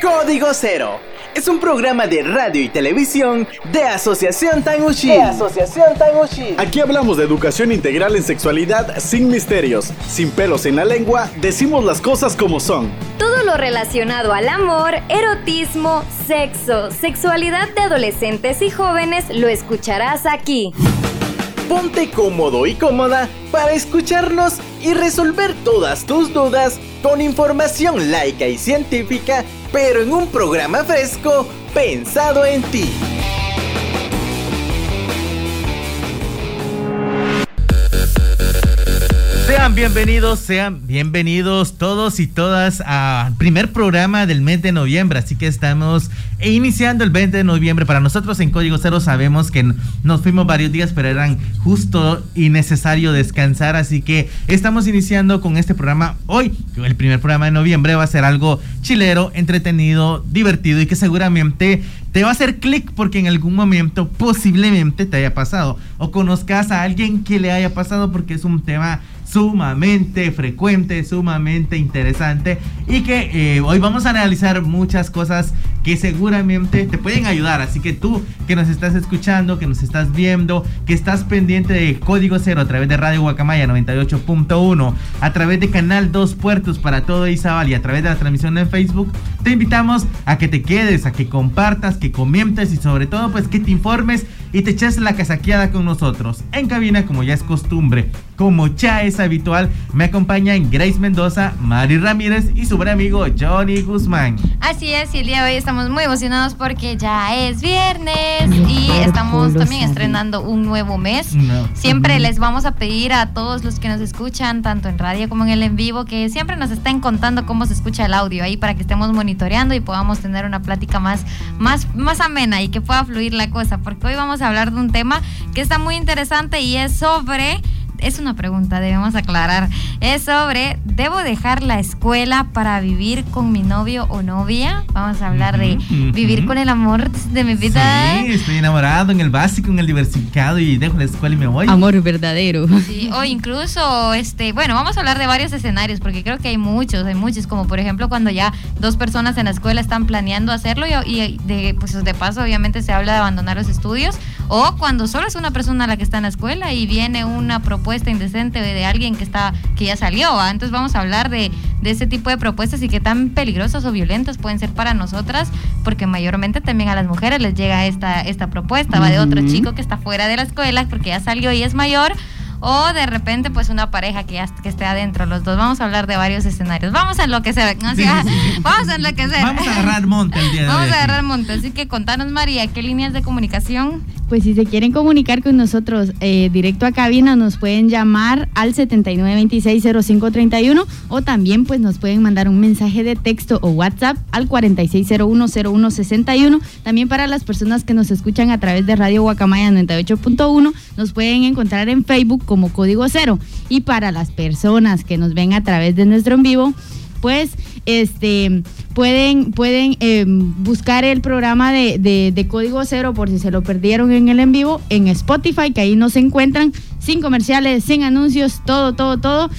Código Cero es un programa de radio y televisión de Asociación Tanguchi. De Asociación Tanguchi. Aquí hablamos de educación integral en sexualidad sin misterios, sin pelos en la lengua, decimos las cosas como son. Todo lo relacionado al amor, erotismo, sexo, sexualidad de adolescentes y jóvenes lo escucharás aquí. Ponte cómodo y cómoda para escucharnos y resolver todas tus dudas con información laica y científica pero en un programa fresco pensado en ti. Sean bienvenidos, sean bienvenidos todos y todas al primer programa del mes de noviembre. Así que estamos iniciando el 20 de noviembre. Para nosotros en Código Cero sabemos que nos fuimos varios días, pero eran justo y necesario descansar. Así que estamos iniciando con este programa hoy. El primer programa de noviembre va a ser algo chilero, entretenido, divertido y que seguramente te va a hacer clic porque en algún momento posiblemente te haya pasado o conozcas a alguien que le haya pasado porque es un tema sumamente frecuente, sumamente interesante y que eh, hoy vamos a analizar muchas cosas que seguramente te pueden ayudar. Así que tú que nos estás escuchando, que nos estás viendo, que estás pendiente de Código Cero a través de Radio Guacamaya 98.1, a través de Canal 2 Puertos para todo Izabal y a través de la transmisión en Facebook, te invitamos a que te quedes, a que compartas, que comentes y sobre todo pues que te informes y te eches la casaqueada con nosotros. En cabina como ya es costumbre como ya es habitual, me acompañan Grace Mendoza, Mari Ramírez y su buen amigo Johnny Guzmán. Así es, y el día de hoy estamos muy emocionados porque ya es viernes y estamos también estrenando un nuevo mes. Siempre les vamos a pedir a todos los que nos escuchan, tanto en radio como en el en vivo, que siempre nos estén contando cómo se escucha el audio ahí para que estemos monitoreando y podamos tener una plática más, más, más amena y que pueda fluir la cosa, porque hoy vamos a hablar de un tema que está muy interesante y es sobre es una pregunta, debemos aclarar. Es sobre, ¿debo dejar la escuela para vivir con mi novio o novia? Vamos a hablar de vivir con el amor de mi vida. Sí, estoy enamorado en el básico, en el diversificado y dejo la escuela y me voy. Amor verdadero. Sí, o incluso, este, bueno, vamos a hablar de varios escenarios porque creo que hay muchos, hay muchos, como por ejemplo cuando ya dos personas en la escuela están planeando hacerlo y, y de, pues de paso obviamente se habla de abandonar los estudios o cuando solo es una persona la que está en la escuela y viene una propuesta indecente de alguien que está que ya salió. Entonces vamos a hablar de, de ese tipo de propuestas y qué tan peligrosas o violentas pueden ser para nosotras, porque mayormente también a las mujeres les llega esta, esta propuesta, va de otro chico que está fuera de la escuela porque ya salió y es mayor o de repente pues una pareja que, ya, que esté adentro los dos. Vamos a hablar de varios escenarios. Vamos a enloquecer. ¿no? Vamos a enloquecer. Vamos a agarrar monte el día de Vamos a agarrar monte. Así que contanos María, ¿qué líneas de comunicación? Pues si se quieren comunicar con nosotros eh, directo a cabina, nos pueden llamar al 79260531 o también pues nos pueden mandar un mensaje de texto o WhatsApp al 46010161. También para las personas que nos escuchan a través de Radio Guacamaya 98.1, nos pueden encontrar en Facebook como Código Cero. Y para las personas que nos ven a través de nuestro en vivo, pues este pueden, pueden em, buscar el programa de, Código Cero por si se lo perdieron en el en vivo en Spotify, que ahí nos encuentran sin comerciales, sin anuncios, todo, todo, todo,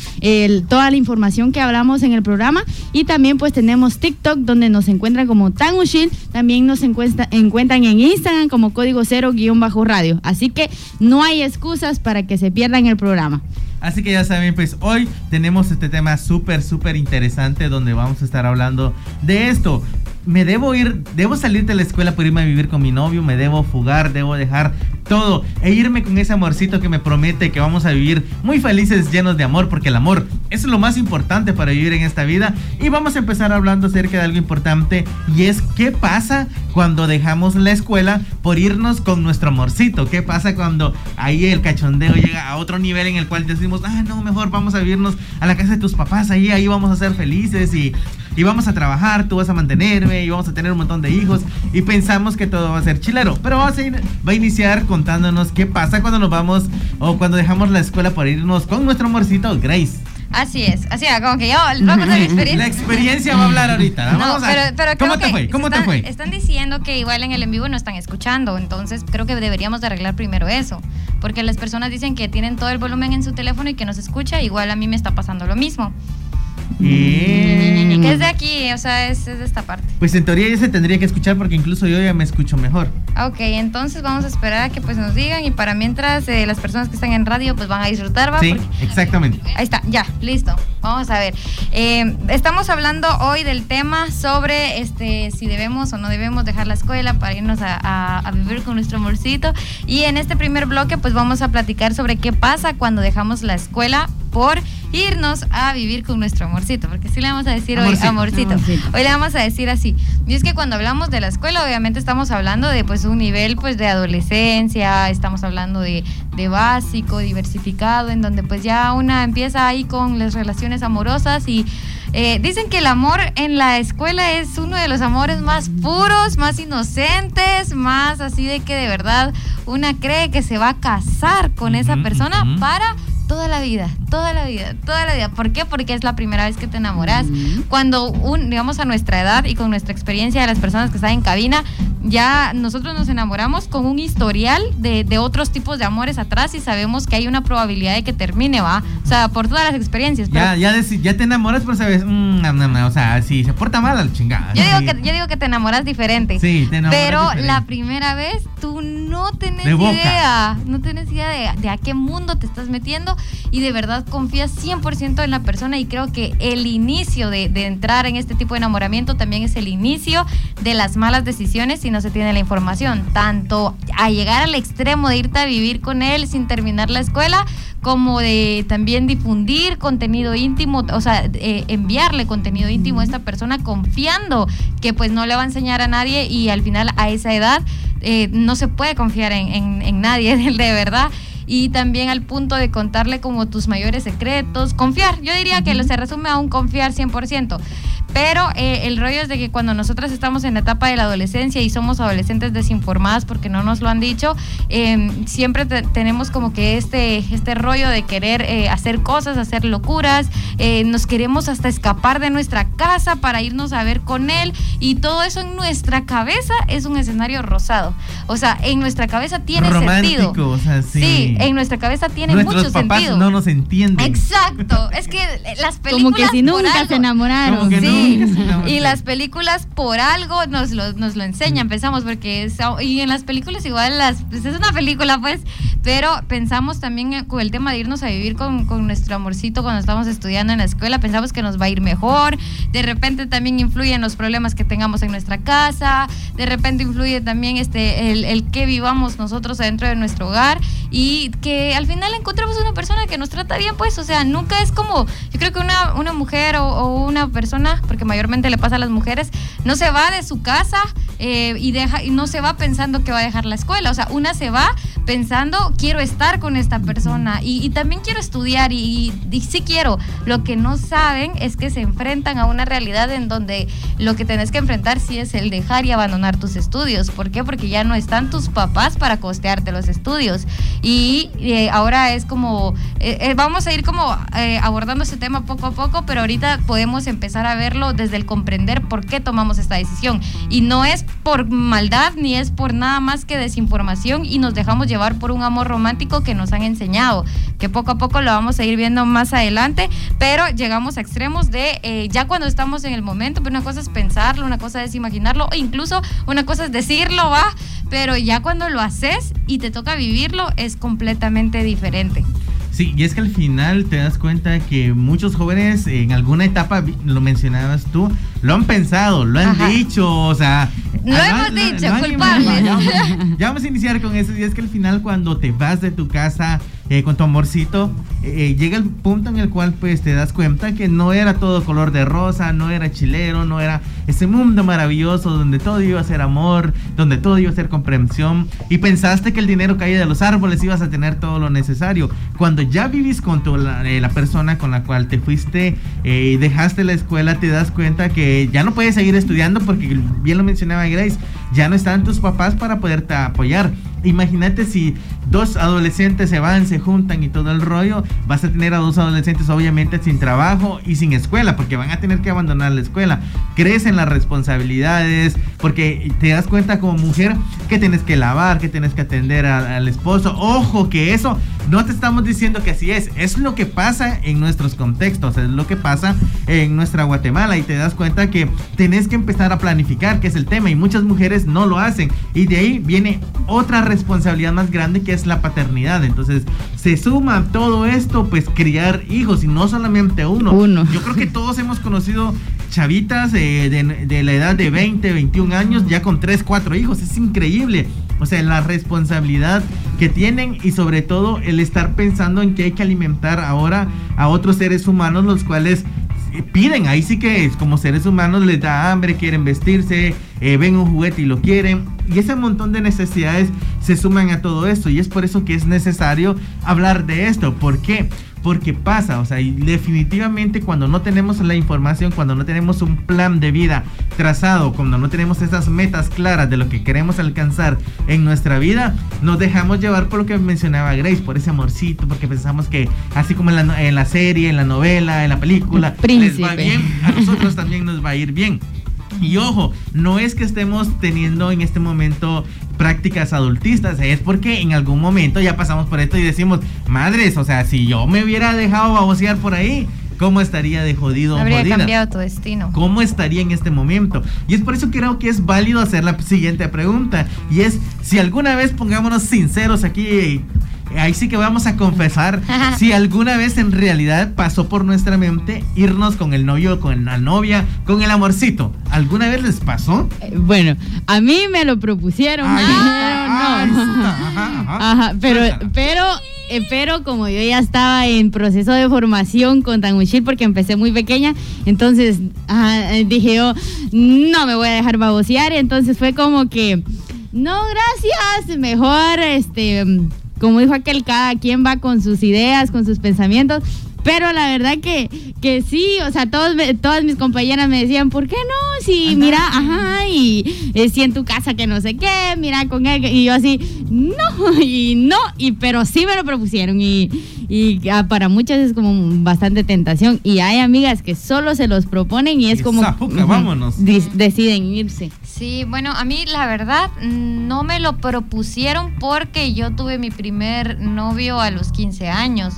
toda la información que hablamos en el programa. Y también pues tenemos TikTok donde nos encuentran como Tangushil, también nos encuentra, encuentran en Instagram como Código Cero guion bajo radio. Así que no hay excusas para que se pierdan el programa. Así que ya saben, pues hoy tenemos este tema súper, súper interesante donde vamos a estar hablando de esto me debo ir, debo salir de la escuela por irme a vivir con mi novio, me debo fugar, debo dejar todo e irme con ese amorcito que me promete que vamos a vivir muy felices, llenos de amor, porque el amor es lo más importante para vivir en esta vida. Y vamos a empezar hablando acerca de algo importante y es qué pasa cuando dejamos la escuela por irnos con nuestro amorcito, qué pasa cuando ahí el cachondeo llega a otro nivel en el cual decimos, ah, no, mejor vamos a vivirnos a la casa de tus papás, ahí, ahí vamos a ser felices y, y vamos a trabajar, tú vas a mantenerme y vamos a tener un montón de hijos y pensamos que todo va a ser chilero. Pero vamos a va a iniciar contándonos qué pasa cuando nos vamos o cuando dejamos la escuela para irnos con nuestro amorcito Grace. Así es, así es, como que yo a contar mi experiencia. La experiencia va a hablar ahorita. Vamos a, pero, ¿Cómo te fue? ¿Cómo te fue? Están diciendo que igual en el en vivo no están escuchando, entonces creo que deberíamos de arreglar primero eso, porque las personas dicen que tienen todo el volumen en su teléfono y que no se escucha, igual a mí me está pasando lo mismo. Y... Que es de aquí, o sea, es, es de esta parte. Pues en teoría ya se tendría que escuchar porque incluso yo ya me escucho mejor. Ok, entonces vamos a esperar a que pues nos digan y para mientras eh, las personas que están en radio pues van a disfrutar, ¿va? Sí, Porque- exactamente. Ahí está, ya, listo. Vamos a ver. Eh, estamos hablando hoy del tema sobre este si debemos o no debemos dejar la escuela para irnos a, a- a vivir con nuestro amorcito. Y en este primer bloque, pues vamos a platicar sobre qué pasa cuando dejamos la escuela por irnos a vivir con nuestro amorcito. Porque sí le vamos a decir Amorcito. hoy amorcito. Amorcito. Hoy le vamos a decir así. Y es que cuando hablamos de la escuela, obviamente estamos hablando de pues un nivel pues de adolescencia, estamos hablando de, de básico, diversificado, en donde pues ya una empieza ahí con las relaciones amorosas y eh, dicen que el amor en la escuela es uno de los amores más puros, más inocentes, más así de que de verdad una cree que se va a casar con esa persona para toda la vida, toda la vida, toda la vida. ¿Por qué? Porque es la primera vez que te enamoras. Cuando, un, digamos, a nuestra edad y con nuestra experiencia de las personas que están en cabina, ya nosotros nos enamoramos con un historial de, de otros tipos de amores atrás y sabemos que hay una probabilidad de que termine, ¿va? O sea, por todas las experiencias. pero- Ya, ya, ya te enamoras, pero sabes, mm, no, no, no, o sea, si se porta mal, al chingada. yo, digo Sí. que, yo digo que te enamoras diferente. Sí, te enamoras Pero diferente. la primera vez tú no tenés idea, no tenés idea de, de a qué mundo te estás metiendo y de verdad confías 100% en la persona y creo que el inicio de, de entrar en este tipo de enamoramiento también es el inicio de las malas decisiones si no se tiene la información, tanto a llegar al extremo de irte a vivir con él sin terminar la escuela, como de también difundir contenido íntimo, o sea, eh, enviarle contenido íntimo a esta persona confiando que pues no le va a enseñar a nadie y al final a esa edad eh, no se puede confiar en, en- en nadie de verdad. Y también al punto de contarle como tus mayores secretos, confiar. Yo diría que lo se resume a un confiar 100%. Pero eh, el rollo es de que cuando nosotras estamos en la etapa de la adolescencia y somos adolescentes desinformadas porque no nos lo han dicho, eh, siempre te- tenemos como que este, este rollo de querer eh, hacer cosas, hacer locuras, eh, nos queremos hasta escapar de nuestra casa para irnos a ver con él y todo eso en nuestra cabeza es un escenario rosado. O sea, en nuestra cabeza tiene Romántico, sentido. o sea, sí. en nuestra cabeza tiene Nuestros mucho papás sentido. no nos entienden. Exacto, es que las películas Como que si nunca algo- se enamoraron. Como que Sí, nunca y las películas por algo nos lo, nos lo enseñan, pensamos, porque es- y en las películas igual, las, pues es una película pues, pero pensamos también con el tema de irnos a vivir con, con nuestro amorcito cuando estamos estudiando en la escuela, pensamos que nos va a ir mejor, de repente también influyen los problemas que tengamos en nuestra casa, de repente influye también este, el, el que vivamos nosotros adentro de nuestro hogar. Y que al final encontramos una persona que nos trata bien, pues, o sea, nunca es como, yo creo que una, una mujer o, o una persona, porque mayormente le pasa a las mujeres, no se va de su casa eh, y, deja, y no se va pensando que va a dejar la escuela, o sea, una se va pensando, quiero estar con esta persona y, y también quiero estudiar y, y- y sí quiero, lo que no saben es que se enfrentan a una realidad en donde lo que tenés que enfrentar sí es el dejar y abandonar tus estudios, ¿por qué? Porque ya no están tus papás para costearte los estudios. Y eh, ahora es como, eh, eh, vamos a ir como eh, abordando ese tema poco a poco, pero ahorita podemos empezar a verlo desde el comprender por qué tomamos esta decisión. Y no es por maldad ni es por nada más que desinformación y nos dejamos llevar por un amor romántico que nos han enseñado, que poco a poco lo vamos a ir viendo más adelante, pero llegamos a extremos de eh, ya cuando estamos en el momento, pero una cosa es pensarlo, una cosa es imaginarlo, o incluso una cosa es decirlo, va, pero ya cuando lo haces y te toca vivirlo es completamente diferente. Sí, y es que al final te das cuenta que muchos jóvenes en alguna etapa, lo mencionabas tú, lo han pensado, lo han Ajá. dicho, o sea... Lo hemos dicho, culpables. imaginado. Ya, vamos- ya vamos a iniciar con eso, y es que al final cuando te vas de tu casa eh, con tu amorcito, eh, llega el punto en el cual pues te das cuenta que no era todo color de rosa, no era chilero, no era ese mundo maravilloso donde todo iba a ser amor, donde todo iba a ser comprensión, y pensaste que el dinero caía de los árboles ibas a tener todo lo necesario. Cuando ya vivís con tu, la, eh, la persona con la cual te fuiste eh, y dejaste la escuela, te das cuenta que ya no puedes seguir estudiando porque bien lo mencionaba Grace, ya no están tus papás para poderte apoyar. Imagínate si dos adolescentes se van, se juntan y todo el rollo, vas a tener a dos adolescentes obviamente sin trabajo y sin escuela, porque van a tener que abandonar la escuela. Crecen las responsabilidades, porque te das cuenta como mujer que tienes que lavar, que tienes que atender al esposo. Ojo, que eso no te estamos diciendo que así es, es lo que pasa en nuestros contextos, es lo que pasa en nuestra Guatemala y te das cuenta que tenés que empezar a planificar, que es el tema, y muchas mujeres no lo hacen. Y de ahí viene otra responsabilidad más grande que es la paternidad. Entonces, se suma todo esto, pues criar hijos y no solamente uno. Uno. Yo creo que todos hemos conocido chavitas de, de, la edad de 20, 21 años, ya con 3, 4 hijos. Es increíble. O sea, la responsabilidad que tienen y sobre todo el estar pensando en que hay que alimentar ahora a otros seres humanos, los cuales piden, ahí sí que es como seres humanos les da hambre, quieren vestirse, eh, ven un juguete y lo quieren. Y ese montón de necesidades se suman a todo esto. Y es por eso que es necesario hablar de esto. ¿Por qué? Porque pasa, o sea, y definitivamente cuando no tenemos la información, cuando no tenemos un plan de vida trazado, cuando no tenemos esas metas claras de lo que queremos alcanzar en nuestra vida, nos dejamos llevar por lo que mencionaba Grace, por ese amorcito, porque pensamos que así como en la, en la serie, en la novela, en la película, les va bien, a nosotros también nos va a ir bien. Y ojo, no es que estemos teniendo en este momento prácticas adultistas, es porque en algún momento ya pasamos por esto y decimos, madres, o sea, si yo me hubiera dejado babosear por ahí, ¿Cómo estaría de jodido? Habría cambiado tu destino. ¿Cómo estaría en este momento? Y es por eso que creo que es válido hacer la siguiente pregunta. Y es, si alguna vez, pongámonos sinceros aquí, ahí sí que vamos a confesar si alguna vez en realidad pasó por nuestra mente irnos con el novio, con la novia, con el amorcito. ¿Alguna vez les pasó? Eh, bueno, a mí me lo propusieron, Ajá, pero, pero, eh, pero como yo ya estaba en proceso de formación con Tanguchil porque empecé muy pequeña, entonces dije yo, no me voy a dejar babosear, entonces fue como que, no, gracias, mejor este como dijo aquel, cada quien va con sus ideas, con sus pensamientos. Pero la verdad que, que sí, o sea, todos, todas mis compañeras me decían, ¿por qué no? Si mira, ajá, y eh, si en tu casa que no sé qué, mira con él, y yo así, no, y no, y pero sí me lo propusieron, y, y ah, para muchas es como bastante tentación, y hay amigas que solo se los proponen y es como... vámonos. deciden irse. Sí, bueno, a mí la verdad no me lo propusieron porque yo tuve mi primer novio a los 15 años.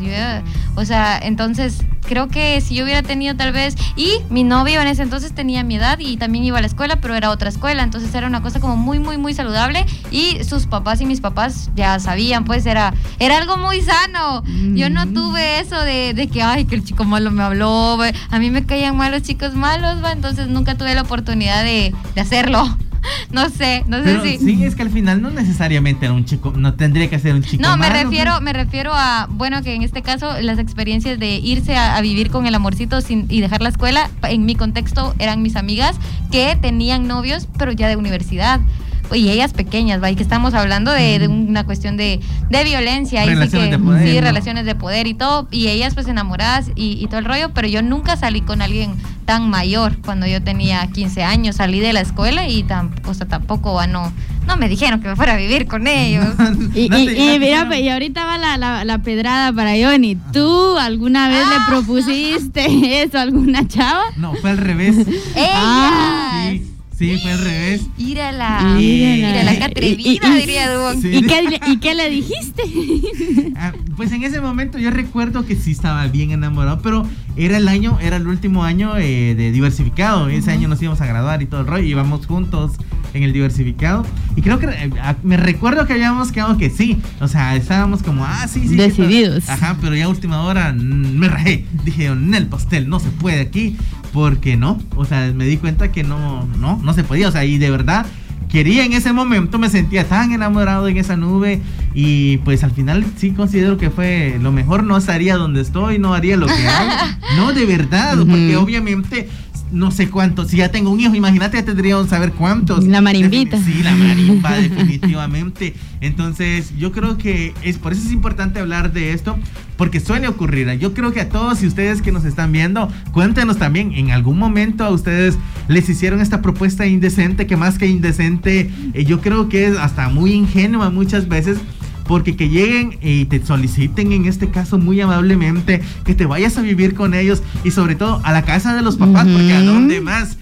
o sea, entonces creo que si yo hubiera tenido tal vez, y mi novio en ese entonces tenía mi edad y también iba a la escuela, pero era otra escuela, entonces era una cosa como muy, muy, muy saludable y sus papás y mis papás ya sabían, pues era, era algo muy sano. Yo no tuve eso de, de, que, ay, que el chico malo me habló, a mí me caían mal los chicos malos, ¿va? entonces nunca tuve la oportunidad de, de hacerlo. no sé, no sé si. Sí, es que al final no necesariamente era un chico, no tendría que ser un chico. No, me refiero, me refiero a, bueno, que en este caso las experiencias de irse a, vivir con el amorcito sin, y dejar la escuela, en mi contexto eran mis amigas que tenían novios, pero ya de universidad y ellas pequeñas, ¿va? Y que estamos hablando de, una cuestión de, violencia. Relaciones de poder. Sí, relaciones de poder y todo. Y ellas pues enamoradas y, todo el rollo, pero yo nunca salí con alguien tan mayor cuando yo tenía 15 años. Salí de la escuela y tampoco, o sea, tampoco, no, no me dijeron que me fuera a vivir con ellos. y, mira, y ahorita va la, pedrada para Johnny. ¿Tú alguna vez le ah. propusiste eso a alguna chava? No, fue al revés. ¡Ella! Ah, sí. Sí, fue al revés. Írala. Írala, qué atrevida, diría Dubón. ¿Y, qué, ¿Y, qué, le dijiste? Ah, pues en ese momento yo recuerdo que sí estaba bien enamorado, pero era el año, era el último año eh, de diversificado. Ese año nos íbamos a graduar y todo el rollo. Íbamos juntos en el diversificado. Y creo que eh, me recuerdo que habíamos quedado que sí. O sea, estábamos como, ah, sí, sí. Decididos. Ajá, pero ya a última hora me rajé. Dije, en el pastel, no se puede aquí. Porque no. O sea, me di cuenta que no, no, no se podía. O sea, y de verdad quería en ese momento, me sentía tan enamorado en esa nube y pues al final sí considero que fue lo mejor, no estaría donde estoy, no haría lo que hago. No, de verdad, porque obviamente no sé cuántos. Si ya tengo un hijo, imagínate, ya tendríamos saber cuántos. La marimbita. Sí, la marimba, definitivamente. Entonces, yo creo que es por eso es importante hablar de esto, porque suele ocurrir. Yo creo que a todos y ustedes que nos están viendo, cuéntenos también, en algún momento a ustedes les hicieron esta propuesta indecente, que más que indecente, eh, yo creo que es hasta muy ingenua muchas veces porque que lleguen y te soliciten en este caso muy amablemente que te vayas a vivir con ellos y sobre todo a la casa de los papás, porque a dónde más.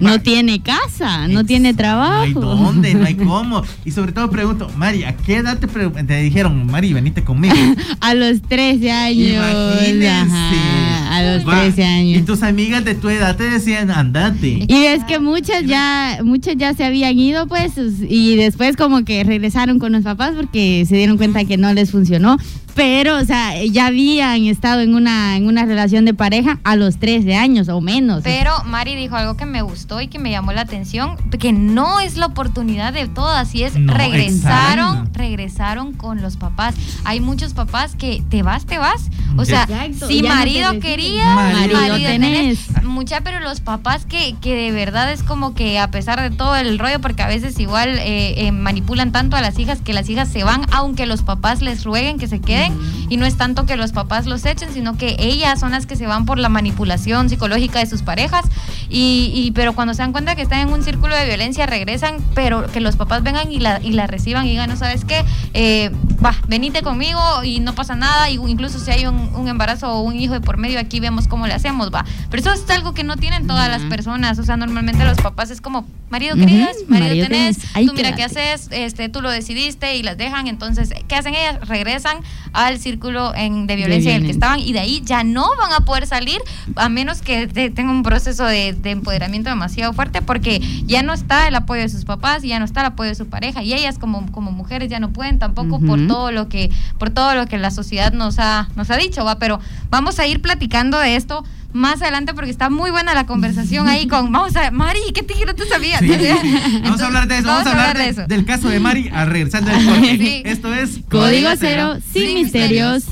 no tiene casa, no tiene trabajo. No hay dónde, no hay cómo. Y sobre todo pregunto, Mari, ¿a qué edad te, te dijeron, Mari, venite conmigo? a los 13 años. a los 13 años. Y tus amigas de tu edad te decían, andate. Y es que muchas ya, muchas ya se habían ido, pues, y después como que regresaron con los papás porque se dieron cuenta que no les funcionó pero, o sea, ya habían estado en una, en una relación de pareja a los 13 años o menos. Pero Mari dijo algo que me gustó y que me llamó la atención, que no es la oportunidad de todas, y es regresaron, regresaron con los papás. Hay muchos papás que te vas, te vas. O sea, si marido quería, marido, tenés. Mucha, pero los papás que, que de verdad es como que a pesar de todo el rollo, porque a veces igual eh, eh, manipulan tanto a las hijas que las hijas se van, aunque los papás les rueguen que se queden y no es tanto que los papás los echen, sino que ellas son las que se van por la manipulación psicológica de sus parejas y, pero cuando se dan cuenta que están en un círculo de violencia regresan, pero que los papás vengan y la, y la reciban y digan, no sabes qué, eh, va, venite conmigo y no pasa nada, y incluso si hay un, embarazo o un hijo de por medio, aquí vemos cómo le hacemos, va. Pero eso es algo que no tienen todas las personas, o sea, normalmente los papás es como, marido queridas, marido, tenés, tú mira qué haces, este, tú lo decidiste y las dejan, entonces, ¿qué hacen ellas? Regresan al círculo en, de violencia en el que estaban y de ahí ya no van a poder salir a menos que tengan un proceso de, empoderamiento demasiado fuerte porque ya no está el apoyo de sus papás, ya no está el apoyo de su pareja y ellas como, como mujeres ya no pueden tampoco por todo lo que por todo lo que la sociedad nos ha nos ha dicho, va, pero vamos a ir platicando de esto más adelante porque está muy buena la conversación ahí con vamos a Mari, ¿qué te no te sabías? vamos a hablar de eso, vamos, a hablar, de, eso. del caso de Mari a regresar del sí. Esto es Código Cero, sin, misterios.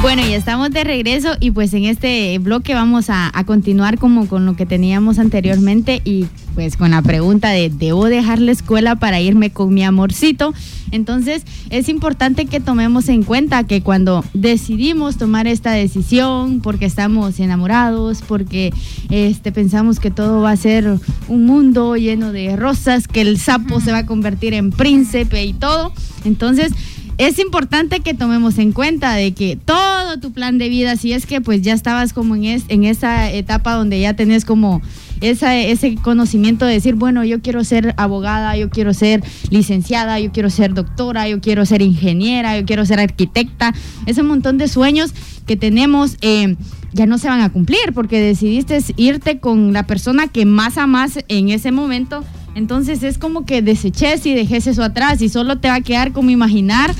Bueno, y estamos de regreso y pues en este bloque vamos a, continuar como con lo que teníamos anteriormente y pues con la pregunta de ¿debo dejar la escuela para irme con mi amorcito? Entonces es importante que tomemos en cuenta que cuando decidimos tomar esta decisión porque estamos enamorados, porque este, pensamos que todo va a ser un mundo lleno de rosas, que el sapo se va a convertir en príncipe y todo, entonces es importante que tomemos en cuenta de que todo tu plan de vida, si es que pues ya estabas como en, en esa etapa donde ya tenés como ese conocimiento de decir, bueno, yo quiero ser abogada, yo quiero ser licenciada, yo quiero ser doctora, yo quiero ser ingeniera, yo quiero ser arquitecta, ese montón de sueños que tenemos. Eh, ya no se van a cumplir porque decidiste irte con la persona que más amas en ese momento entonces es como que deseches y dejes eso atrás y solo te va a quedar como imaginar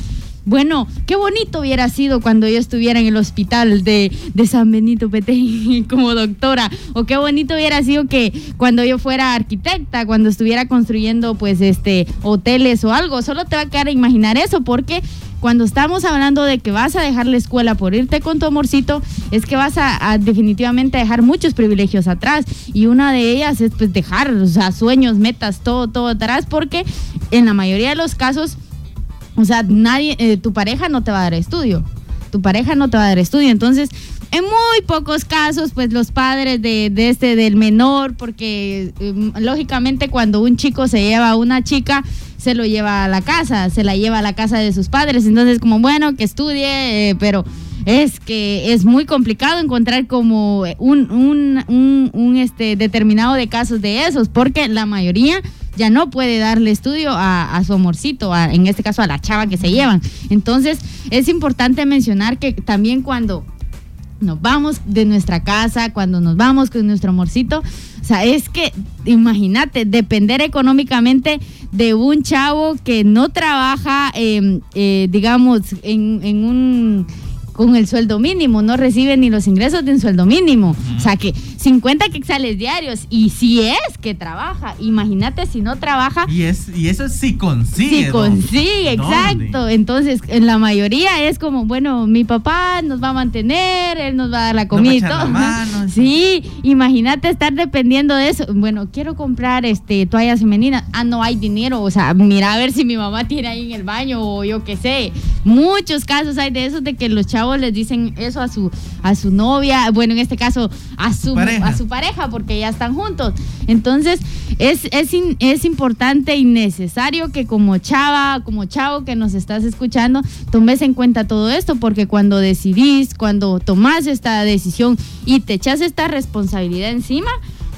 bueno, qué bonito hubiera sido cuando yo estuviera en el hospital de, San Benito Petén como doctora. O qué bonito hubiera sido que cuando yo fuera arquitecta, cuando estuviera construyendo pues este hoteles o algo. Solo te va a quedar imaginar eso porque cuando estamos hablando de que vas a dejar la escuela por irte con tu amorcito, es que vas a, definitivamente dejar muchos privilegios atrás. Y una de ellas es pues dejar, o sea, sueños, metas, todo, todo atrás, porque en la mayoría de los casos o sea, nadie, eh, tu pareja no te va a dar estudio. Tu pareja no te va a dar estudio. Entonces, en muy pocos casos, pues los padres de, este, del menor, porque em, lógicamente cuando un chico se lleva a una chica, se lo lleva a la casa, se la lleva a la casa de sus padres. Entonces, como bueno, que estudie, eh, pero es que es muy complicado encontrar como un, un, este, determinado de casos de esos, porque la mayoría ya no puede darle estudio a, su amorcito, en este caso a la chava que se llevan. Entonces, es importante mencionar que también cuando nos vamos de nuestra casa, cuando nos vamos con nuestro amorcito, o sea, es que, imagínate, depender económicamente de un chavo que no trabaja, em, eh, digamos, en, en un con el sueldo mínimo, no recibe ni los ingresos de un sueldo mínimo. O sea que 50 quetzales diarios y si es que trabaja, imagínate si no trabaja. Y, es, y eso sí consigue. Sí consigue, exacto. Entonces, en la mayoría es como, bueno, mi papá nos va a mantener, él nos va a dar la comida sí, imagínate estar dependiendo de eso. Bueno, quiero comprar este toallas femeninas. Ah, no hay dinero. O sea, mira a ver si mi mamá tiene ahí en el baño o yo qué sé. muchos casos hay de esos de que los chavos les dicen eso a su a su novia, bueno, en este caso a su A su pareja porque ya están juntos. Entonces, es es, es importante y necesario que como chava, como chavo que nos estás escuchando, tomes en cuenta todo esto porque cuando decidís, cuando tomás esta decisión y te echas esta responsabilidad encima,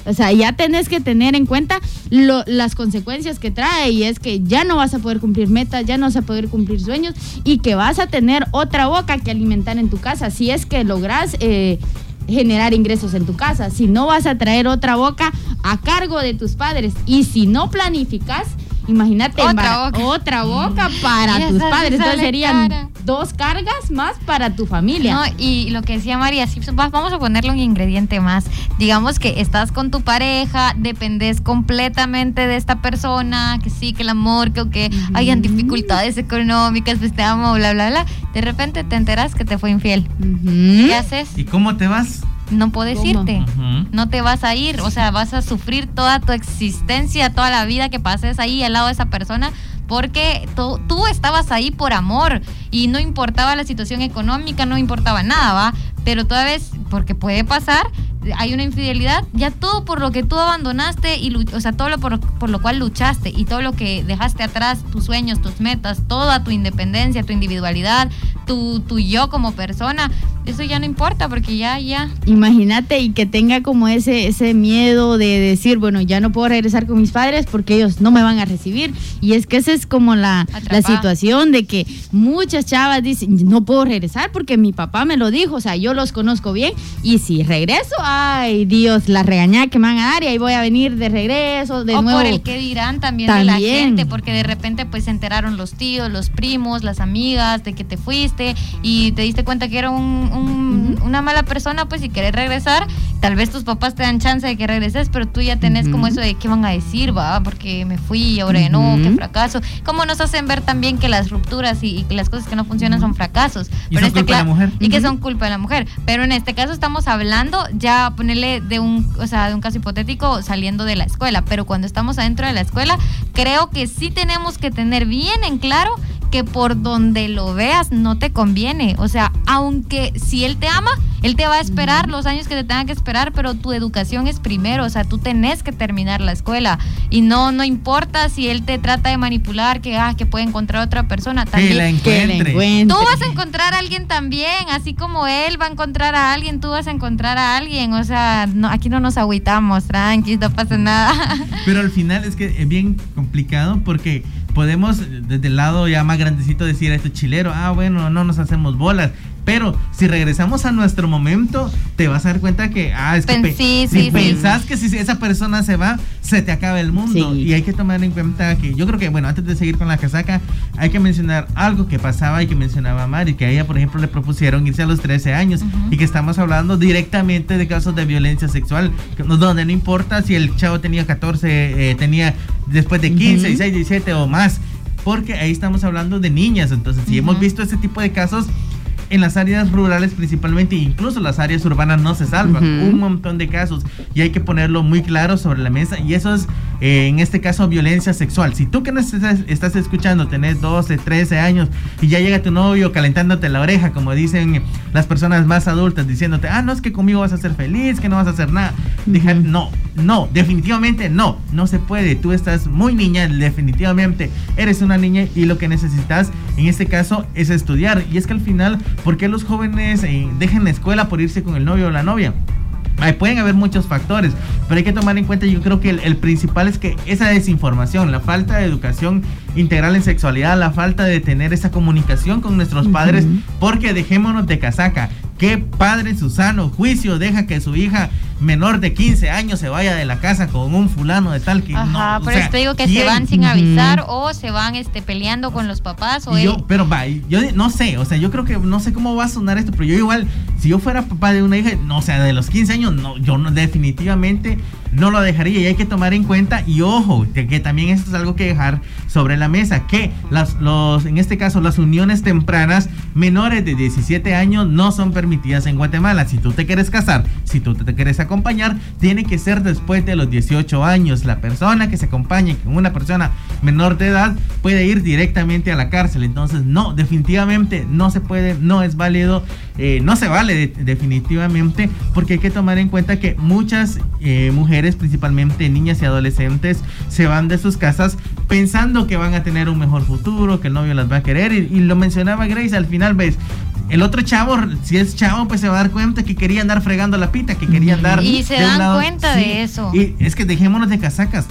o sea, ya tenés que tener en cuenta las consecuencias que trae y es que ya no vas a poder cumplir metas, ya no vas a poder cumplir sueños y que vas a tener otra boca que alimentar en tu casa. Si es que logras eh, generar ingresos en tu casa, si no vas a traer otra boca a cargo de tus padres y si no planificas, imagínate Otra boca. otra boca para Y tus padres. Entonces serían cara. dos cargas más para tu familia. No, y lo que decía María, sí, va- vamos a ponerle un ingrediente más. Digamos que estás con tu pareja, dependes completamente de esta persona, que sí, que el amor, que, que hayan dificultades económicas, pues te amo, bla, bla, bla. De repente te enteras que te fue infiel. ¿Qué haces? ¿Y cómo te vas? No puedes irte. No te vas a ir, o sea, vas a sufrir toda tu existencia, toda la vida que pases ahí al lado de esa persona, porque tú, tú estabas ahí por amor y no importaba la situación económica, no importaba nada, ¿va? Pero toda vez, porque puede pasar, hay una infidelidad, ya todo por lo que tú abandonaste y, o sea, todo lo por, por lo cual luchaste y todo lo que dejaste atrás, tus sueños, tus metas, toda tu independencia, tu individualidad, tu, tu yo como persona, eso ya no importa porque ya, ya, Imagínate y que tenga como ese, ese miedo de decir, bueno, ya no puedo regresar con mis padres porque ellos no me van a recibir. Y es que esa es como la, la situación de que muchas chavas dicen, no puedo regresar porque mi papá me lo dijo, o sea, yo los conozco bien. Y si regreso, ay Dios, la regañada que me van a dar y ahí voy a venir de regreso, de o nuevo. por el que dirán también, de la También. gente, porque de repente pues se enteraron los tíos, los primos, las amigas de que te fuiste y te diste cuenta que era un, un- una mala persona, pues si querés regresar, tal vez tus papás te dan chance de que regreses, pero tú ya tenés como eso de qué van a decir, va, porque me fui y ahora ya no, qué fracaso. ¿Cómo nos hacen ver también que las rupturas y, y que las cosas que no funcionan son fracasos? Y son culpa de la mujer. Y que son culpa de la mujer. Pero en este caso estamos hablando ya ponerle de un, o sea, de un caso hipotético saliendo de la escuela. Pero cuando estamos adentro de la escuela, creo que sí tenemos que tener bien en claro que por donde lo veas no te conviene. O sea, aunque si él te ama, él te va a esperar los años que te tenga que esperar, pero tu educación es primero. O sea, tú tenés que terminar la escuela. Y no, no importa si él te trata de manipular, que, ah, que puede encontrar otra persona. Que También, la Que la encuentre. encuentre. Tú vas a encontrar a alguien también, así como él va a encontrar a alguien, tú vas a encontrar a alguien. O sea, no, aquí no nos agüitamos, tranqui, no pasa nada. Pero al final es que es bien complicado porque podemos desde el lado ya más grandecito decir a este chilero, ah, bueno, no nos hacemos bolas. Pero si regresamos a nuestro momento, te vas a dar cuenta que, ah, es que Pen- pe- sí, si sí, sí. pensás que si esa persona se va, se te acaba el mundo. Y hay que tomar en cuenta que yo creo que, bueno, antes de seguir con la casaca, hay que mencionar algo que pasaba y que mencionaba Mari, que a ella, por ejemplo, le propusieron irse a los 13 años y que estamos hablando directamente de casos de violencia sexual, donde no importa si el chavo tenía 14, eh, tenía después de 15, Ujú. 16, 17 o más, porque ahí estamos hablando de niñas. Entonces, si hemos visto ese tipo de casos en las áreas rurales principalmente, incluso las áreas urbanas no se salvan. Un montón de casos y hay que ponerlo muy claro sobre la mesa y eso es, eh, en este caso, violencia sexual. Si tú que nos estás, estás escuchando, tenés 12, 13 años y ya llega tu novio calentándote la oreja, como dicen las personas más adultas, diciéndote, ah, no es que conmigo vas a ser feliz, que no vas a hacer nada. Deja- Ujú. no, no, definitivamente no, no se puede. Tú estás muy niña, definitivamente eres una niña y lo que necesitas en este caso es estudiar. Y es que al final, ¿por qué los jóvenes eh, dejan la escuela por irse con el novio o la novia? Pueden haber muchos factores, pero hay que tomar en cuenta, yo creo que el, el principal es que esa desinformación, la falta de educación integral en sexualidad, la falta de tener esa comunicación con nuestros padres, porque dejémonos de casaca. ¿Qué padre en su sano juicio deja que su hija menor de 15 años se vaya de la casa con un fulano de tal que no? Ajá, o por sea, te digo que ¿quién? se van sin avisar o se van este peleando con los papás o él- yo, pero va, yo no sé, o sea, yo creo que no sé cómo va a sonar esto, pero yo igual, si yo fuera papá de una hija, no, o sea, de los 15 años, no, yo no, definitivamente no lo dejaría y hay que tomar en cuenta y ojo, que, que también esto es algo que dejar sobre la mesa, que las, los, en este caso, las uniones tempranas menores de 17 años no son permitidas en Guatemala. Si tú te quieres casar, si tú te quieres acostar, acompañar tiene que ser después de los 18 años. La persona que se acompañe con una persona menor de edad puede ir directamente a la cárcel. Entonces, no, definitivamente no se puede, no es válido, eh, no se vale definitivamente, porque hay que tomar en cuenta que muchas eh, mujeres, principalmente niñas y adolescentes, se van de sus casas pensando que van a tener un mejor futuro, que el novio las va a querer. Y, y lo mencionaba Grace, al final ves, el otro chavo, si es chavo, pues se va a dar cuenta que quería andar fregando la pita, que quería andar. Y se dan cuenta de eso. Y es que dejémonos de casacas.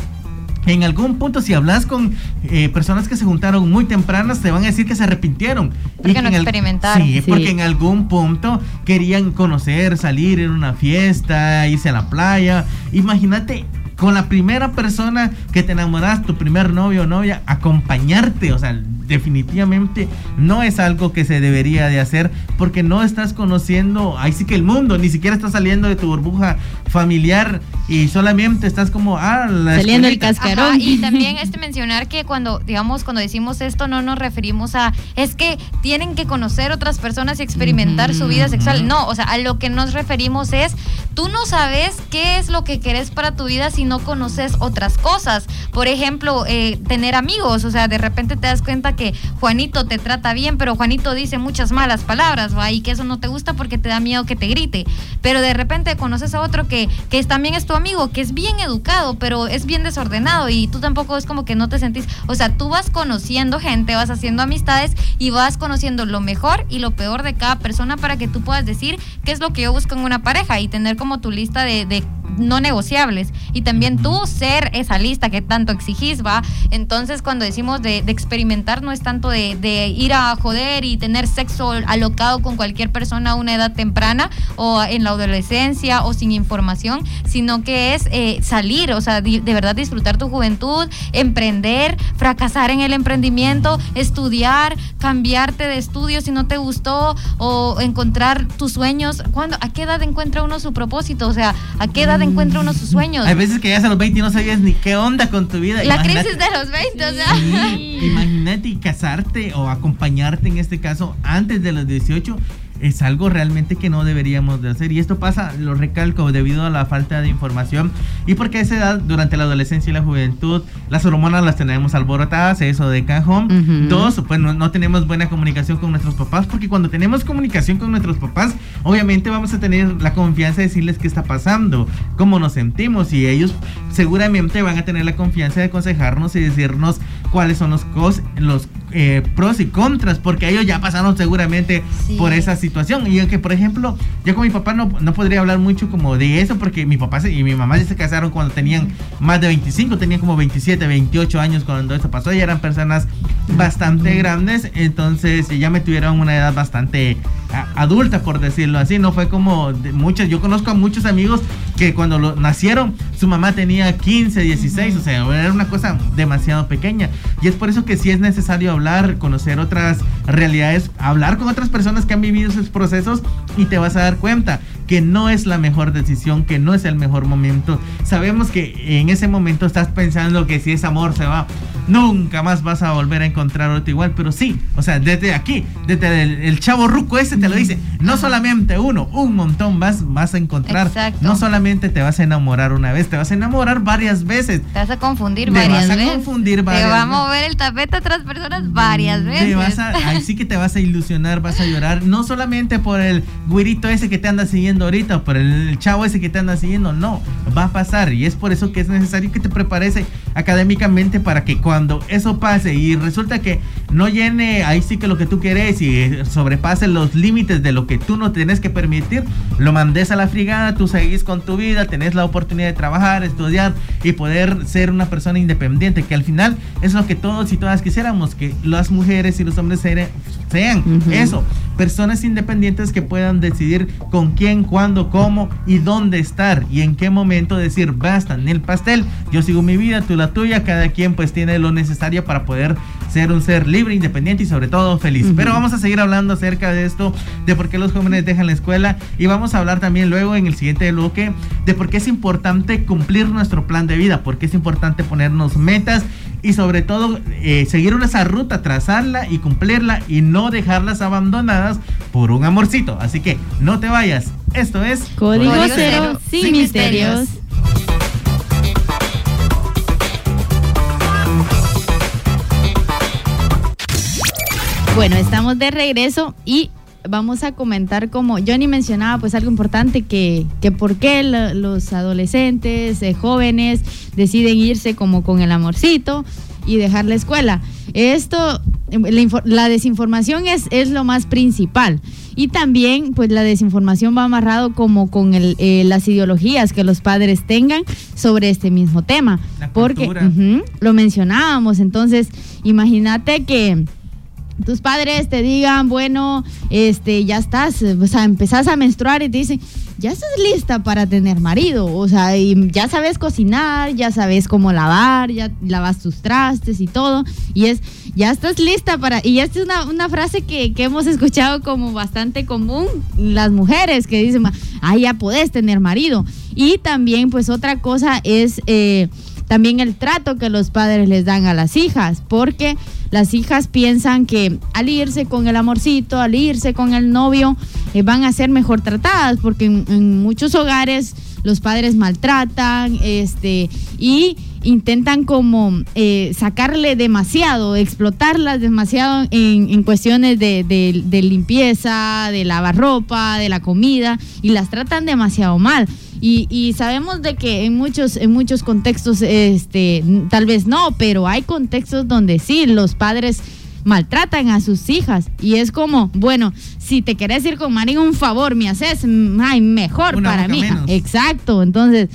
En algún punto, si hablas con eh, personas que se juntaron muy tempranas, te van a decir que se arrepintieron. Porque no experimentaron. Sí, porque en algún punto querían conocer, salir en una fiesta, irse a la playa. Imagínate con la primera persona que te enamoras, tu primer novio o novia, acompañarte, o sea, definitivamente no es algo que se debería de hacer porque no estás conociendo, ahí sí que el mundo, ni siquiera estás saliendo de tu burbuja familiar y solamente estás como, ah, saliendo el cascarón. y también este mencionar que cuando, digamos, cuando decimos esto no nos referimos a, es que tienen que conocer otras personas y experimentar su vida sexual. No, o sea, a lo que nos referimos es, tú no sabes qué es lo que querés para tu vida si no conoces otras cosas. Por ejemplo, eh, tener amigos, o sea, de repente te das cuenta que Juanito te trata bien, pero Juanito dice muchas malas palabras, ¿va? y que eso no te gusta porque te da miedo que te grite. Pero de repente conoces a otro que, que también es tu amigo, que es bien educado, pero es bien desordenado y tú tampoco es como que no te sentís, o sea, tú vas conociendo gente, vas haciendo amistades y vas conociendo lo mejor y lo peor de cada persona para que tú puedas decir qué es lo que yo busco en una pareja y tener como tu lista de, de no negociables. Y también tú ser esa lista que tanto exigís, ¿va? Entonces, cuando decimos de, experimentar, no es tanto de, ir a joder y tener sexo alocado con cualquier persona a una edad temprana o en la adolescencia o sin información, sino que es eh, salir, o sea, de, verdad disfrutar tu juventud, emprender, fracasar en el emprendimiento, estudiar, cambiarte de estudio si no te gustó o encontrar tus sueños. ¿Cuándo, ¿A qué edad encuentra uno su propósito? O sea, ¿a qué edad encuentra uno sus sueños. Hay veces que ya a los 20 y no sabías ni qué onda con tu vida. La crisis de los 20, o sea. Imagínate casarte o acompañarte en este caso antes de los 18 es algo realmente que no deberíamos de hacer. Y esto pasa, lo recalco, debido a la falta de información y porque a esa edad, durante la adolescencia y la juventud, las hormonas las tenemos alborotadas, eso de cajón. Dos, pues no, tenemos buena comunicación con nuestros papás, porque cuando tenemos comunicación con nuestros papás, obviamente vamos a tener la confianza de decirles qué está pasando, cómo nos sentimos, y ellos seguramente van a tener la confianza de aconsejarnos y decirnos cuáles son los, cos, los eh, pros y contras, porque ellos ya pasaron seguramente por esa situación. Y que, por ejemplo, yo con mi papá no, no podría hablar mucho como de eso, porque mi papá y mi mamá ya se casaron cuando tenían más de 25, tenían como 27, 28 años cuando eso pasó, y eran personas bastante grandes, entonces ya me tuvieron una edad bastante adulta, por decirlo así, no fue como muchas, yo conozco a muchos amigos que cuando nacieron, su mamá tenía 15, 16, o sea, era una cosa demasiado pequeña. Y es por eso que sí es necesario hablar, conocer otras realidades, hablar con otras personas que han vivido esos procesos y te vas a dar cuenta que no es la mejor decisión, que no es el mejor momento. Sabemos que en ese momento estás pensando que si ese amor se va, nunca más vas a volver a encontrar otro igual, pero sí, o sea, desde aquí, desde el, chavo ruco ese te lo dice, no solamente uno, un montón vas, vas a encontrar, Exacto. no solamente te vas a enamorar una vez, te vas a enamorar varias veces. Te vas a confundir varias veces. Te vas a confundir varias Te va a mover el tapete a otras personas varias veces. Te vas a, ahí sí que te vas a ilusionar, vas a llorar, no solamente por el güirito ese que te anda siguiendo ahorita, por el chavo ese que te anda siguiendo, no, va a pasar y es por eso que es necesario que te prepares académicamente para que cuando eso pase y resulta que no llene ahí sí que lo que tú quieres y sobrepase los límites de lo que tú no tienes que permitir, lo mandes a la frigada, tú seguís con tu vida, tenés la oportunidad de trabajar, estudiar y poder ser una persona independiente, que al final es lo que todos y todas quisiéramos, que las mujeres y los hombres sean eso, personas independientes que puedan decidir con quién, cuándo, cómo y dónde estar y en qué momento decir basta en el pastel, yo sigo mi vida, tú la tuya, cada quien pues tiene lo necesario para poder ser un ser libre, independiente y sobre todo feliz. Pero vamos a seguir hablando acerca de esto, de por qué los jóvenes dejan la escuela y vamos a hablar también luego en el siguiente bloque de por qué es importante cumplir nuestro plan de vida, por qué es importante ponernos metas y sobre todo eh, seguir esa ruta, trazarla y cumplirla y no dejarlas abandonadas por un amorcito. Así que no te vayas, Esto es Código, Código Cero, Cero, sin, sin misterios. misterios. Bueno, estamos de regreso y vamos a comentar como Johnny mencionaba, pues algo importante que, que por qué lo- los adolescentes, eh, jóvenes deciden irse como con el amorcito y dejar la escuela. Esto, eh, la, info- la desinformación es, es lo más principal. Y también, pues la desinformación va amarrado como con el, eh, las ideologías que los padres tengan sobre este mismo tema. La Porque lo mencionábamos, entonces imagínate que tus padres te digan, bueno, este, ya estás, o sea, empezás a menstruar y te dicen, ya estás lista para tener marido, o sea, y ya sabes cocinar, ya sabes cómo lavar, ya lavas tus trastes y todo, y es, ya estás lista para, y esta es una, una frase que, que hemos escuchado como bastante común las mujeres que dicen, ah, ya podés tener marido, y también pues otra cosa es... eh, también el trato que los padres les dan a las hijas, porque las hijas piensan que al irse con el amorcito, al irse con el novio, eh, van a ser mejor tratadas, porque en, muchos hogares los padres maltratan, este, y intentan como eh, sacarle demasiado, explotarlas demasiado en, cuestiones de- de limpieza, de lavar ropa, de la comida, y las tratan demasiado mal. Y, y sabemos de que en muchos, en muchos contextos, este, tal vez no, pero hay contextos donde sí, los padres maltratan a sus hijas. Y es como, bueno, si te querés ir con Marín, un favor, me haces, ay, mejor Una para mí. menos. Exacto, entonces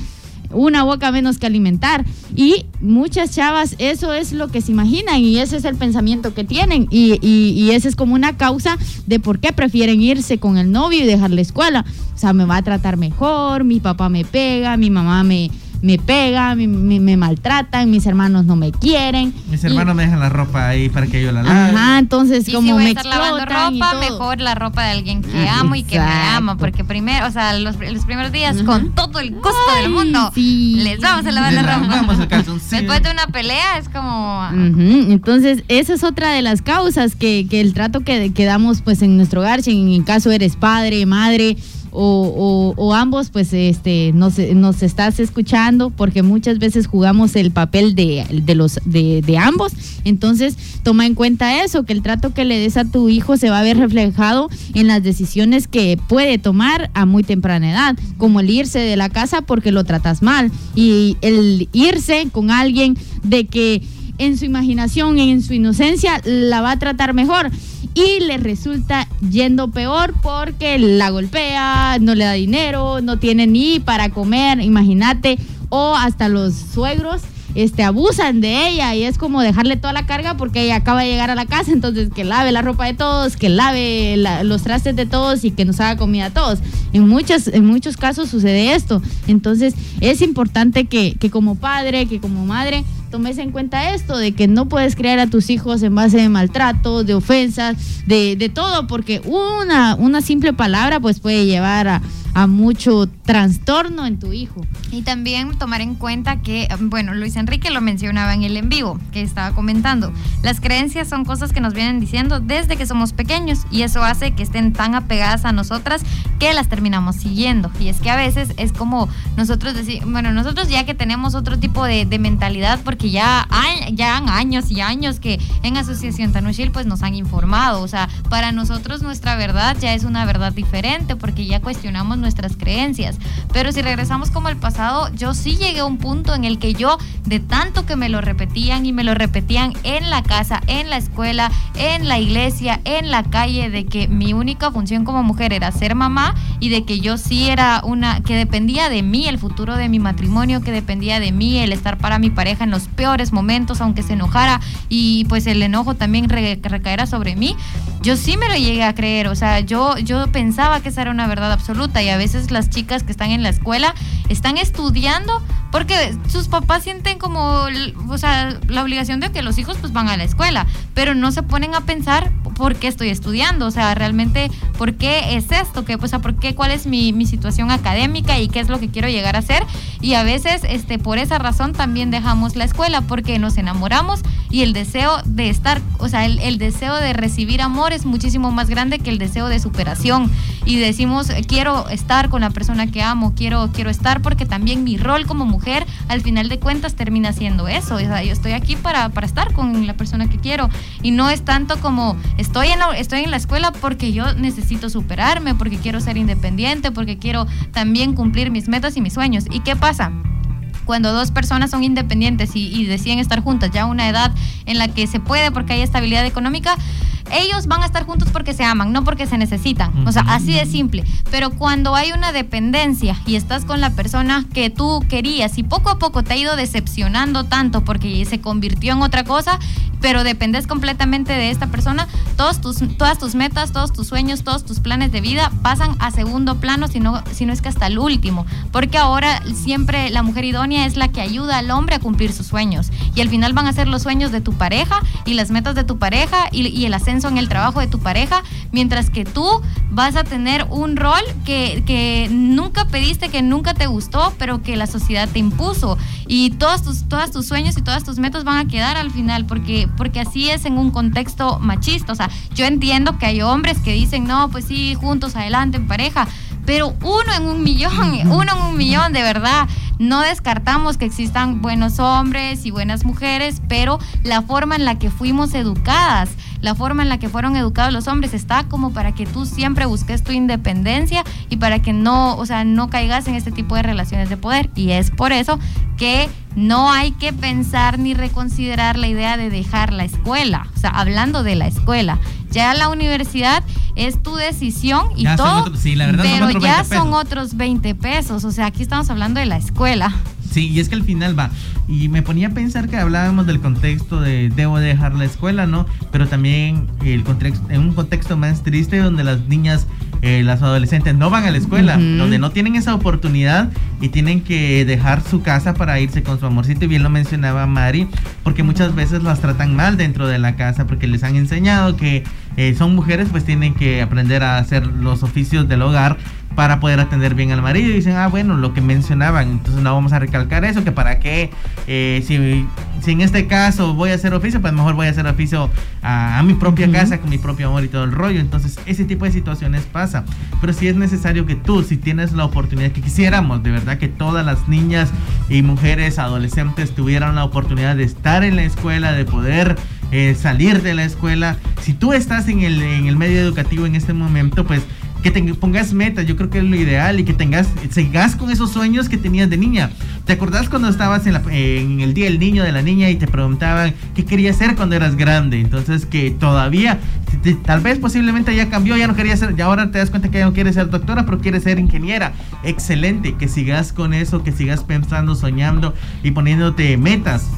una boca menos que alimentar. Y muchas chavas, eso es lo que se imaginan y ese es el pensamiento que tienen. Y, y, esa es como una causa de por qué prefieren irse con el novio y dejar la escuela. O sea, me va a tratar mejor, mi papá me pega, mi mamá me, me pega, me, me- me maltratan, mis hermanos no me quieren. Mis Y- hermanos me dejan la ropa ahí para que yo la lave. Ajá, entonces Y como si voy a me estar lavando y ropa, todo. mejor la ropa de alguien que Ah, amo y que me ama. Porque primero, o sea, los, los primeros días, Ajá. con todo el gusto del mundo, sí. les vamos a lavar Les la el ropa. calzoncillo. Después de una pelea, es como. Entonces, esa es otra de las causas que, que el trato que, que damos pues en nuestro hogar, si en el caso eres padre, madre o, ambos, pues este nos, nos estás escuchando porque muchas veces jugamos el papel de, de los de ambos. Entonces, toma en cuenta eso, que el trato que le des a tu hijo se va a ver reflejado en las decisiones que puede tomar a muy temprana edad, como el irse de la casa porque lo tratas mal y el irse con alguien de que en su imaginación, en su inocencia, la va a tratar mejor. Y le resulta yendo peor porque la golpea, no le da dinero, no tiene ni para comer, imagínate. O hasta los suegros este, abusan de ella y es como dejarle toda la carga porque ella acaba de llegar a la casa, entonces que lave la ropa de todos, que lave la- los trastes de todos y que nos haga comida a todos. En, muchas, en muchos casos sucede esto. Entonces es importante que, que como padre, que como madre, tomes en cuenta esto, de que no puedes criar a tus hijos en base de maltrato, de ofensas, de, de todo, porque una, una simple palabra pues puede llevar a, a mucho trastorno en tu hijo. Y también tomar en cuenta que, bueno, Luis Enrique lo mencionaba en el en vivo que estaba comentando. Las creencias son cosas que nos vienen diciendo desde que somos pequeños y eso hace que estén tan apegadas a nosotras que las terminamos siguiendo. Y es que a veces es como nosotros decimos, bueno, nosotros ya que tenemos otro tipo de, de mentalidad porque ya hay, ya han años y años que en Asociación Tanushil pues nos han informado. O sea, para nosotros nuestra verdad ya es una verdad diferente porque ya cuestionamos nuestras creencias. Pero si regresamos como al pasado, yo sí llegué a un punto en el que yo, de tanto que me lo repetían y me lo repetían en la casa, en la escuela, en la iglesia, en la calle, de que mi única función como mujer era ser mamá y de que yo sí era una, que dependía de mí el futuro de mi matrimonio, que dependía de mí el estar para mi pareja en los peores momentos, aunque se enojara y pues el enojo también re- recaera sobre mí. Yo sí me lo llegué a creer, o sea, yo, yo pensaba que esa era una verdad absoluta y a veces las chicas que están en la escuela están estudiando porque sus papás sienten como, o sea, la obligación de que los hijos pues van a la escuela, pero no se ponen a pensar por qué estoy estudiando, o sea, realmente por qué es esto, que, o sea, por qué, cuál es mi, mi situación académica y qué es lo que quiero llegar a ser. Y a veces, este, por esa razón también dejamos la escuela porque nos enamoramos y el deseo de estar, o sea, el, el deseo de recibir amor es muchísimo más grande que el deseo de superación. Y decimos, quiero estar con la persona que amo, quiero, quiero estar porque también mi rol como mujer al final de cuentas termina siendo eso. O sea, yo estoy aquí para, para estar con la persona que quiero. Y no es tanto como estoy en, la, estoy en la escuela porque yo necesito superarme, porque quiero ser independiente, porque quiero también cumplir mis metas y mis sueños. ¿Y qué pasa? Cuando dos personas son independientes y, y, deciden estar juntas ya a una edad en la que se puede porque hay estabilidad económica, ellos van a estar juntos porque se aman, no porque se necesitan. O sea, así de simple. Pero cuando hay una dependencia y estás con la persona que tú querías y poco a poco te ha ido decepcionando tanto porque se convirtió en otra cosa, pero dependes completamente de esta persona, todos tus, todas tus metas, todos tus sueños, todos tus planes de vida pasan a segundo plano, si no, si no es que hasta el último. Porque ahora siempre la mujer idónea es la que ayuda al hombre a cumplir sus sueños. Y al final van a ser los sueños de tu pareja y las metas de tu pareja y, y el ascenso en el trabajo de tu pareja, mientras que tú vas a tener un rol que, que nunca pediste, que nunca te gustó, pero que la sociedad te impuso. Y todos tus, todos tus sueños y todas tus metas van a quedar al final, porque, porque así es en un contexto machista. O sea, yo entiendo que hay hombres que dicen, no, pues sí, juntos, adelante, en pareja, pero uno en un millón, uno en un millón, de verdad. No descartamos que existan buenos hombres y buenas mujeres, pero la forma en la que fuimos educadas, la forma en la que fueron educados los hombres está como para que tú siempre busques tu independencia y para que no, o sea, no caigas en este tipo de relaciones de poder. Y es por eso que no hay que pensar ni reconsiderar la idea de dejar la escuela. O sea, hablando de la escuela, ya la universidad es tu decisión y todo, pero ya son otros 20 pesos. O sea, aquí estamos hablando de la escuela. Sí, y es que al final va. Y me ponía a pensar que hablábamos del contexto de debo dejar la escuela, ¿no? Pero también el contexto, en un contexto más triste donde las niñas, eh, las adolescentes no van a la escuela, donde no tienen esa oportunidad y tienen que dejar su casa para irse con su amorcito. Y bien lo mencionaba Mari, porque muchas veces las tratan mal dentro de la casa porque les han enseñado que eh, son mujeres, pues tienen que aprender a hacer los oficios del hogar para poder atender bien al marido. Y dicen, ah, bueno, lo que mencionaban, entonces no vamos a recalcar eso, que para qué, eh, si, si, en este caso voy a hacer oficio, pues mejor voy a hacer oficio a, a mi propia uh -huh. casa, con mi propio amor y todo el rollo. Entonces, ese tipo de situaciones pasa. Pero si es necesario que tú, si tienes la oportunidad, que quisiéramos, de verdad, que todas las niñas y mujeres, adolescentes, tuvieran la oportunidad de estar en la escuela, de poder eh, salir de la escuela. Si tú estás en el, en el medio educativo en este momento, pues que te pongas metas, yo creo que es lo ideal y que tengas, sigas con esos sueños que tenías de niña. ¿Te acordás cuando estabas en, el día del niño, de la niña y te preguntaban qué querías ser cuando eras grande? Entonces que todavía, tal vez posiblemente ya cambió, ya no quería ser, ya ahora te das cuenta que ya no quieres ser doctora, pero quieres ser ingeniera. Excelente, que sigas con eso, que sigas pensando, soñando y poniéndote metas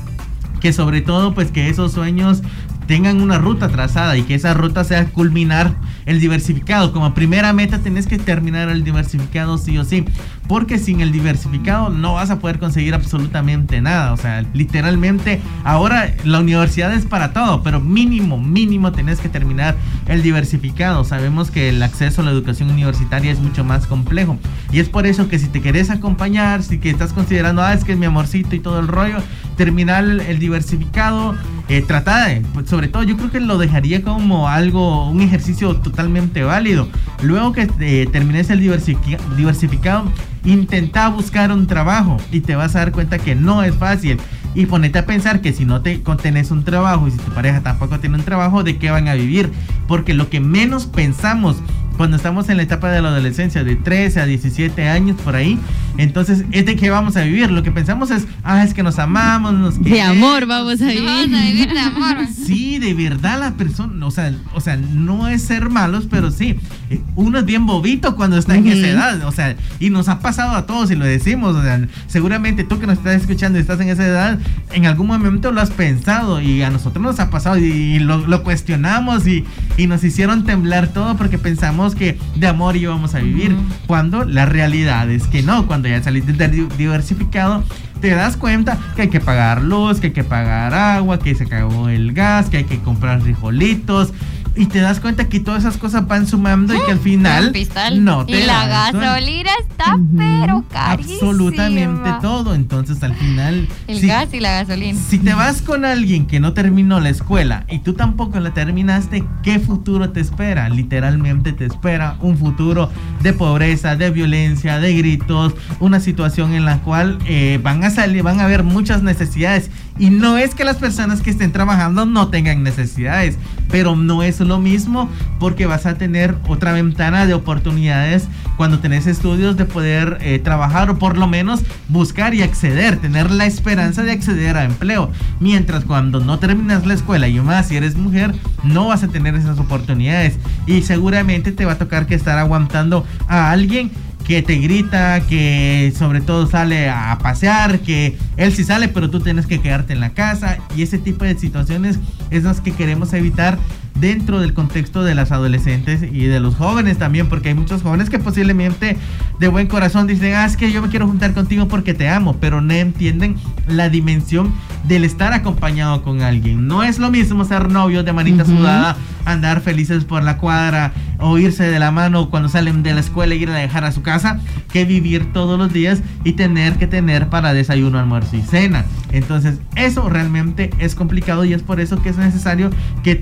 que sobre todo pues que esos sueños tengan una ruta trazada y que esa ruta sea culminar el diversificado. Como primera meta tenés que terminar el diversificado sí o sí. Porque sin el diversificado no vas a poder conseguir absolutamente nada. O sea, literalmente ahora la universidad es para todo, pero mínimo, mínimo tenés que terminar el diversificado. Sabemos que el acceso a la educación universitaria es mucho más complejo. Y es por eso que si te querés acompañar, si que estás considerando, ah, es que es mi amorcito y todo el rollo, terminar el diversificado, eh, trata de, pues, sobre todo yo creo que lo dejaría como algo, un ejercicio totalmente válido. Luego que eh, termines el diversific diversificado, intenta buscar un trabajo y te vas a dar cuenta que no es fácil. Y ponete a pensar que si no te tenés un trabajo y si tu pareja tampoco tiene un trabajo, ¿de qué van a vivir? Porque lo que menos pensamos cuando estamos en la etapa de la adolescencia, de 13 a 17 años por ahí, entonces es de qué vamos a vivir. Lo que pensamos es, ah, es que nos amamos, nos De amor vamos a vivir. Vamos a vivir de amor. Sí, de verdad la persona, o sea, o sea, no es ser malos, pero sí, eh, uno es bien bobito cuando está en uh -huh. esa edad, o sea, y nos ha pasado a todos y lo decimos, o sea, seguramente tú que nos estás escuchando y estás en esa edad, en algún momento lo has pensado y a nosotros nos ha pasado y, y lo, lo, cuestionamos y, y nos hicieron temblar todo porque pensamos que de amor íbamos a vivir, uh -huh. cuando la realidad es que no, cuando ya saliste diversificado, te das cuenta que hay que pagar luz, que hay que pagar agua, que se acabó el gas, que hay que comprar frijolitos. Y te das cuenta que todas esas cosas van sumando y que al final no te y la gasolina está pero carísima. absolutamente todo. Entonces al final el gas y la gasolina. si te vas con alguien que no terminó la escuela y tú tampoco la terminaste qué futuro te espera literalmente te espera un futuro de pobreza de violencia de gritos una situación en la cual eh, van a salir van a haber muchas necesidades. Y no es que las personas que estén trabajando no tengan necesidades, pero no es lo mismo porque vas a tener otra ventana de oportunidades cuando tenés estudios de poder eh, trabajar o por lo menos buscar y acceder, tener la esperanza de acceder a empleo. Mientras cuando no terminas la escuela y más si eres mujer, no vas a tener esas oportunidades y seguramente te va a tocar que estar aguantando a alguien que te grita, que sobre todo sale a pasear, que él sí sale, pero tú tienes que quedarte en la casa. Y ese tipo de situaciones es las que queremos evitar dentro del contexto de las adolescentes y de los jóvenes también, porque hay muchos jóvenes que posiblemente de buen corazón dicen, ah, es que yo me quiero juntar contigo porque te amo, pero no entienden la dimensión del estar acompañado con alguien. No es lo mismo ser novio de manita sudada, andar felices por la cuadra o irse de la mano cuando salen de la escuela y ir a dejar a su casa, que vivir todos los días y tener que tener para desayuno, almuerzo y cena. Entonces, eso realmente es complicado y es por eso que es necesario que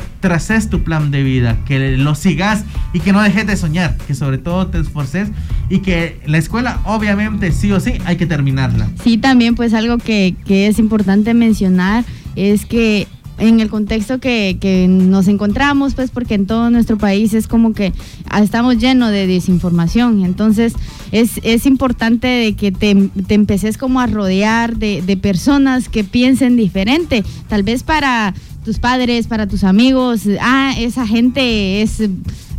tu plan de vida, que lo sigas y que no dejes de soñar, que sobre todo te esforces y que la escuela obviamente sí o sí hay que terminarla. Sí, también pues algo que, que es importante mencionar es que en el contexto que, que, nos encontramos, pues porque en todo nuestro país es como que estamos llenos de desinformación. Entonces es, es importante de que te, te empeces como a rodear de, de personas que piensen diferente. Tal vez para tus padres, para tus amigos, ah, esa gente es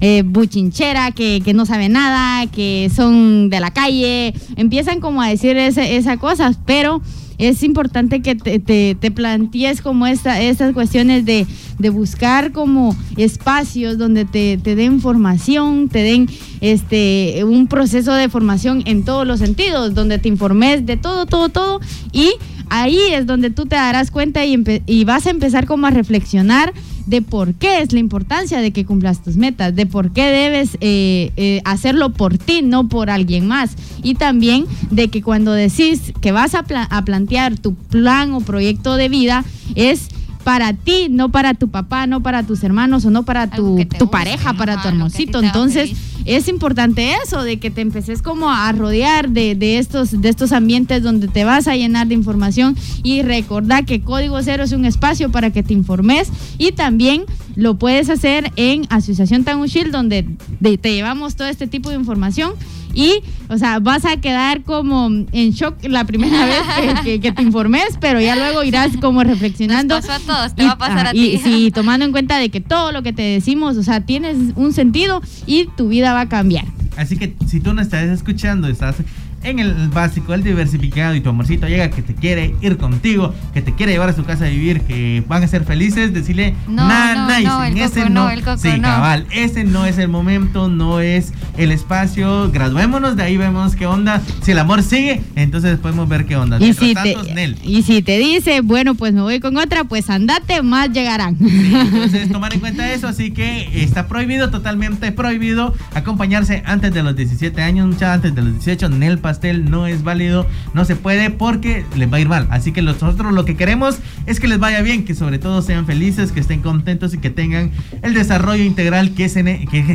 eh, buchinchera, que, que, no sabe nada, que son de la calle, empiezan como a decir esas cosas, pero es importante que te, te, plantees como esta, estas cuestiones de, buscar como espacios donde te, te, den formación, te den este un proceso de formación en todos los sentidos, donde te informes de todo, todo, todo y ahí es donde tú te darás cuenta y, y vas a empezar como a reflexionar de por qué es la importancia de que cumplas tus metas, de por qué debes eh, eh, hacerlo por ti, no por alguien más. Y también de que cuando decís que vas a, a plantear tu plan o proyecto de vida, es para ti, no para tu papá, no para tus hermanos o no para tu, tu pareja, para tu hermosito. Entonces, es importante eso, de que te empeces como a rodear de, de, estos, de estos ambientes donde te vas a llenar de información y recordar que Código Cero es un espacio para que te informes y también lo puedes hacer en Asociación Tangushil, donde te llevamos todo este tipo de información y, o sea, vas a quedar como en shock la primera vez que, te informes, pero ya luego irás como reflexionando. Nos pasó a todos, te va a pasar a ti. Y sí, tomando en cuenta de que todo lo que te decimos, o sea, tienes un sentido y tu vida va a cambiar. Así que si tú no estás escuchando, estás en el básico, el diversificado y tu amorcito llega que te quiere ir contigo, que te quiere llevar a su casa a vivir, que van a ser felices, decirle no, nada, no, no, ese no, el coco sí, cabal, ese no es el momento, no es el espacio, graduémonos, de ahí vemos qué onda, si el amor sigue, entonces podemos ver qué onda. Y, si te, y si te dice, bueno, pues me voy con otra, pues andate, más llegarán. entonces tomar en cuenta eso, así que está prohibido, totalmente prohibido acompañarse antes de los 17 años, muchas antes de los 18, Nel pastel no es válido, no se puede porque les va a ir mal. Así que nosotros lo que queremos es que les vaya bien, que sobre todo sean felices, que estén contentos y que tengan el desarrollo integral que se,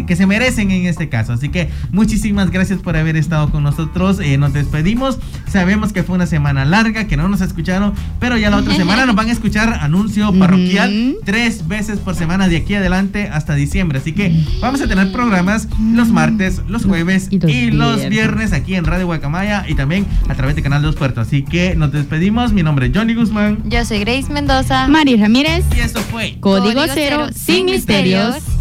que, se merecen en este caso. Así que muchísimas gracias por haber estado con nosotros. Eh, nos despedimos. Sabemos que fue una semana larga, que no nos escucharon, pero ya la otra semana nos van a escuchar anuncio parroquial tres veces por semana de aquí adelante hasta diciembre. Así que vamos a tener programas los martes, los jueves y los, viernes aquí en Radio Maya y también a través de Canal 2 Puerto. Así que nos despedimos. Mi nombre es Johnny Guzmán. Yo soy Grace Mendoza. Mari Ramírez. Y esto fue Código, Cero, sin misterios.